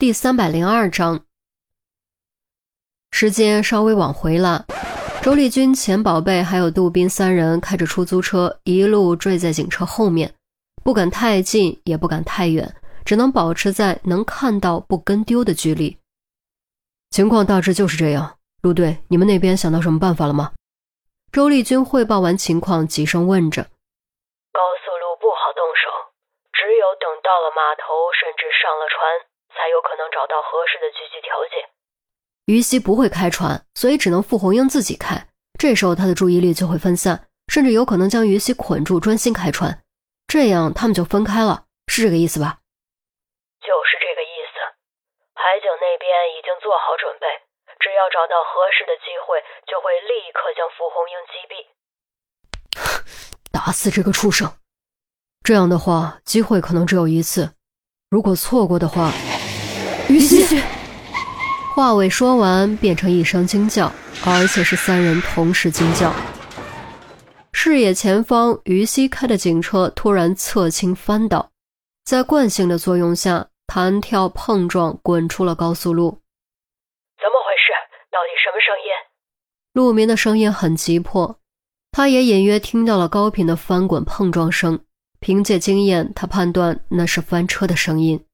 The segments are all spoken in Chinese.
第三百零二章，时间稍微往回了。周丽君、钱宝贝还有杜宾三人开着出租车，一路追在警车后面，不敢太近，也不敢太远，只能保持在能看到不跟丢的距离。情况大致就是这样。陆队，你们那边想到什么办法了吗？周丽君汇报完情况，急声问着。高速路不好动手，只有等到了码头，甚至上了船。才有可能找到合适的狙击条件。于西不会开船，所以只能傅红英自己开。这时候他的注意力就会分散，甚至有可能将于西捆住，专心开船。这样他们就分开了，是这个意思吧？就是这个意思。海警那边已经做好准备，只要找到合适的机会，就会立刻将傅红英击毙。打死这个畜生！这样的话，机会可能只有一次。如果错过的话。于西，话未说完，变成一声惊叫，而且是三人同时惊叫。视野前方，于西开的警车突然侧倾翻倒，在惯性的作用下，弹跳碰撞，滚出了高速路。怎么回事？到底什么声音？陆明的声音很急迫，他也隐约听到了高频的翻滚碰撞声。凭借经验，他判断那是翻车的声音。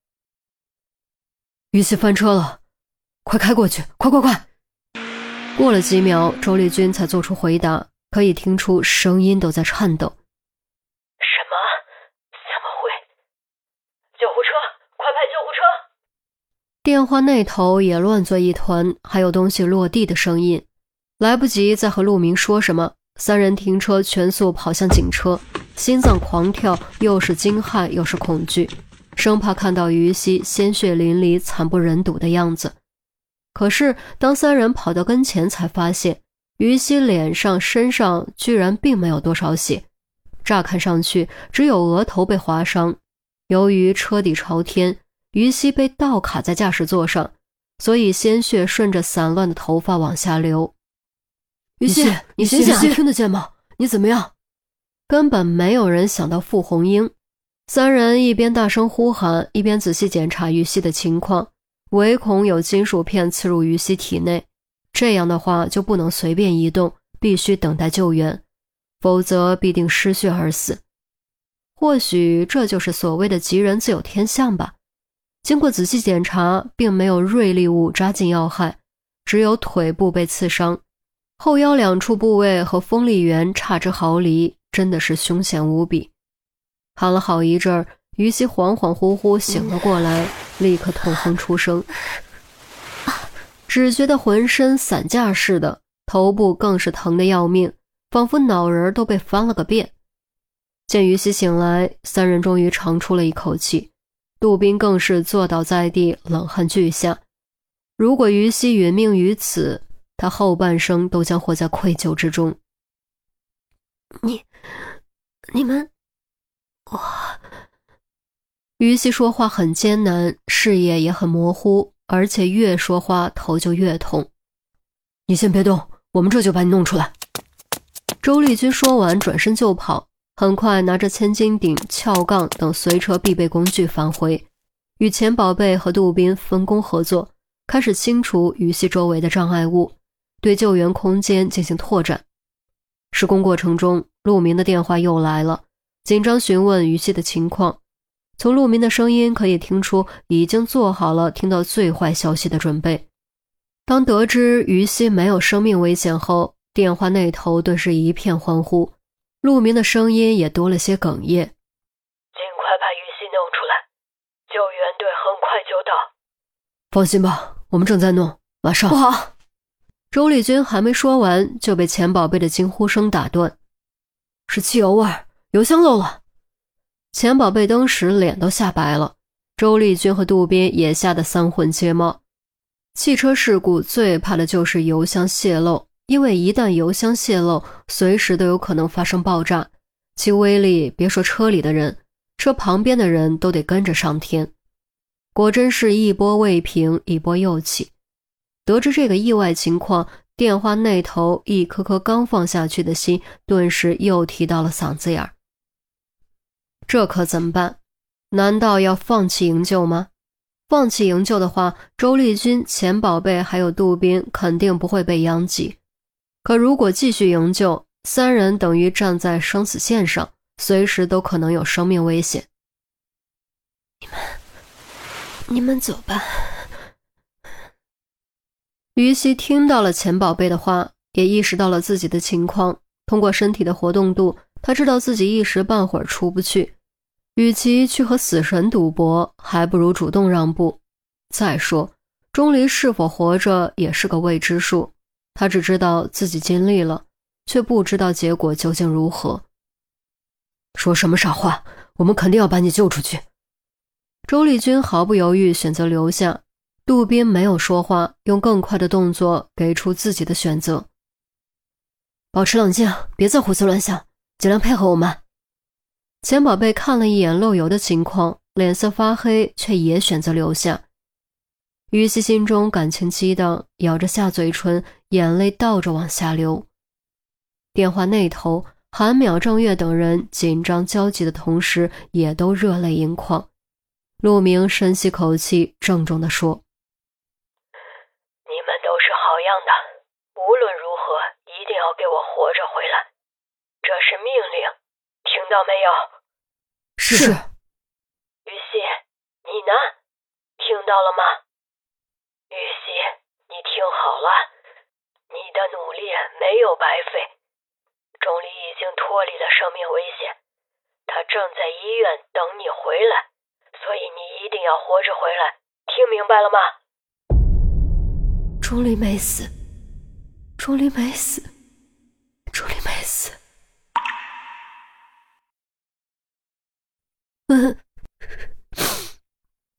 于西翻车了，快开过去！快快快！过了几秒，周丽君才做出回答，可以听出声音都在颤抖。什么？怎么会？救护车！快派救护车！电话那头也乱作一团，还有东西落地的声音。来不及再和陆明说什么，三人停车，全速跑向警车，心脏狂跳，又是惊骇又是恐惧。生怕看到于西鲜血淋漓、惨不忍睹的样子。可是，当三人跑到跟前，才发现于西脸上、身上居然并没有多少血，乍看上去只有额头被划伤。由于车底朝天，于西被倒卡在驾驶座上，所以鲜血顺着散乱的头发往下流。于西，你醒醒，听得见吗？你怎么样？根本没有人想到傅红英。三人一边大声呼喊，一边仔细检查于西的情况，唯恐有金属片刺入于西体内。这样的话就不能随便移动，必须等待救援，否则必定失血而死。或许这就是所谓的“吉人自有天相”吧。经过仔细检查，并没有锐利物扎进要害，只有腿部被刺伤，后腰两处部位和锋利缘差之毫厘，真的是凶险无比。喊了好一阵儿，于西恍恍惚惚醒了过来，立刻痛哼出声，只觉得浑身散架似的，头部更是疼得要命，仿佛脑仁都被翻了个遍。见于西醒来，三人终于长出了一口气，杜宾更是坐倒在地，冷汗俱下。如果于西殒命于此，他后半生都将活在愧疚之中。你，你们。我，于西说话很艰难，视野也很模糊，而且越说话头就越痛。你先别动，我们这就把你弄出来。周丽君说完，转身就跑，很快拿着千斤顶、撬杠等随车必备工具返回，与钱宝贝和杜宾分工合作，开始清除于西周围的障碍物，对救援空间进行拓展。施工过程中，陆明的电话又来了。紧张询问于西的情况，从陆明的声音可以听出，已经做好了听到最坏消息的准备。当得知于西没有生命危险后，电话那头顿时一片欢呼，陆明的声音也多了些哽咽：“尽快把于西弄出来，救援队很快就到。”放心吧，我们正在弄，马上。不好！周丽君还没说完，就被钱宝贝的惊呼声打断：“是汽油味儿！”油箱漏了，钱宝贝当时脸都吓白了，周丽君和杜宾也吓得三魂皆冒。汽车事故最怕的就是油箱泄漏，因为一旦油箱泄漏，随时都有可能发生爆炸，其威力别说车里的人，车旁边的人都得跟着上天。果真是一波未平，一波又起。得知这个意外情况，电话那头一颗颗刚放下去的心，顿时又提到了嗓子眼儿。这可怎么办？难道要放弃营救吗？放弃营救的话，周丽君、钱宝贝还有杜宾肯定不会被殃及。可如果继续营救，三人等于站在生死线上，随时都可能有生命危险。你们，你们走吧。于西听到了钱宝贝的话，也意识到了自己的情况。通过身体的活动度，他知道自己一时半会儿出不去。与其去和死神赌博，还不如主动让步。再说，钟离是否活着也是个未知数。他只知道自己尽力了，却不知道结果究竟如何。说什么傻话！我们肯定要把你救出去。周丽君毫不犹豫选择留下，杜宾没有说话，用更快的动作给出自己的选择。保持冷静，别再胡思乱想，尽量配合我们。钱宝贝看了一眼漏油的情况，脸色发黑，却也选择留下。于西心中感情激荡，咬着下嘴唇，眼泪倒着往下流。电话那头，韩淼、郑月等人紧张焦急的同时，也都热泪盈眶。陆明深吸口气，郑重地说：“你们都是好样的，无论如何，一定要给我活着回来，这是命令，到没有？”是，于西，你呢？听到了吗？于西，你听好了，你的努力没有白费。钟离已经脱离了生命危险，他正在医院等你回来，所以你一定要活着回来，听明白了吗？钟离没死，钟离没死，钟离没死。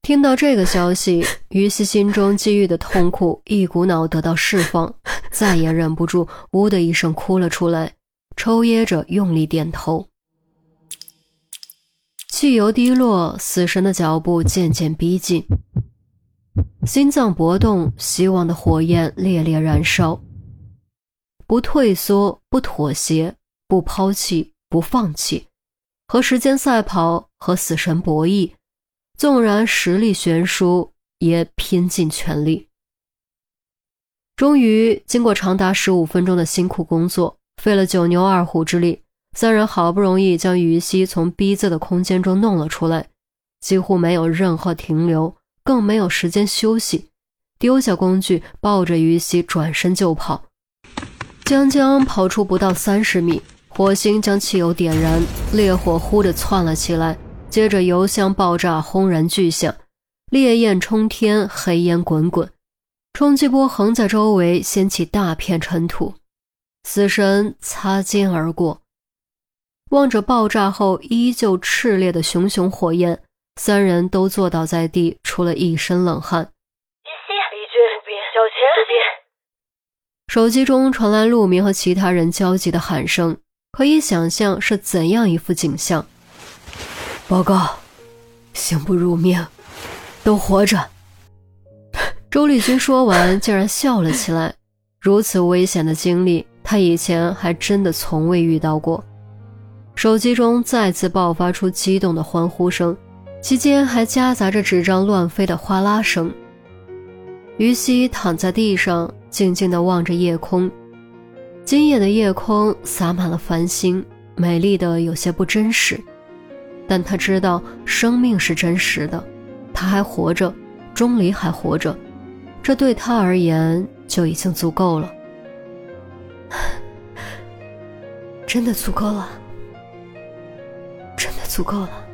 听到这个消息，于西心中积郁的痛苦一股脑得到释放，再也忍不住，呜的一声哭了出来，抽噎着用力点头。汽油滴落，死神的脚步渐渐逼近，心脏搏动，希望的火焰烈烈燃烧，不退缩，不妥协，不抛弃，不放弃。和时间赛跑，和死神博弈，纵然实力悬殊，也拼尽全力。终于，经过长达十五分钟的辛苦工作，费了九牛二虎之力，三人好不容易将于西从逼仄的空间中弄了出来，几乎没有任何停留，更没有时间休息，丢下工具，抱着于西转身就跑，将将跑出不到三十米。火星将汽油点燃，烈火忽地窜了起来，接着油箱爆炸，轰然巨响，烈焰冲天，黑烟滚滚，冲击波横在周围，掀起大片尘土。死神擦肩而过，望着爆炸后依旧炽烈的熊熊火焰，三人都坐倒在地，出了一身冷汗。李军，小钱，手机中传来陆明和其他人焦急的喊声。可以想象是怎样一副景象。报告，刑不入命，都活着。周丽君说完，竟然笑了起来。如此危险的经历，他以前还真的从未遇到过。手机中再次爆发出激动的欢呼声，其间还夹杂着纸张乱飞的哗啦声。于西躺在地上，静静地望着夜空。今夜的夜空洒满了繁星，美丽的有些不真实，但他知道生命是真实的，他还活着，钟离还活着，这对他而言就已经足够了，真的足够了，真的足够了。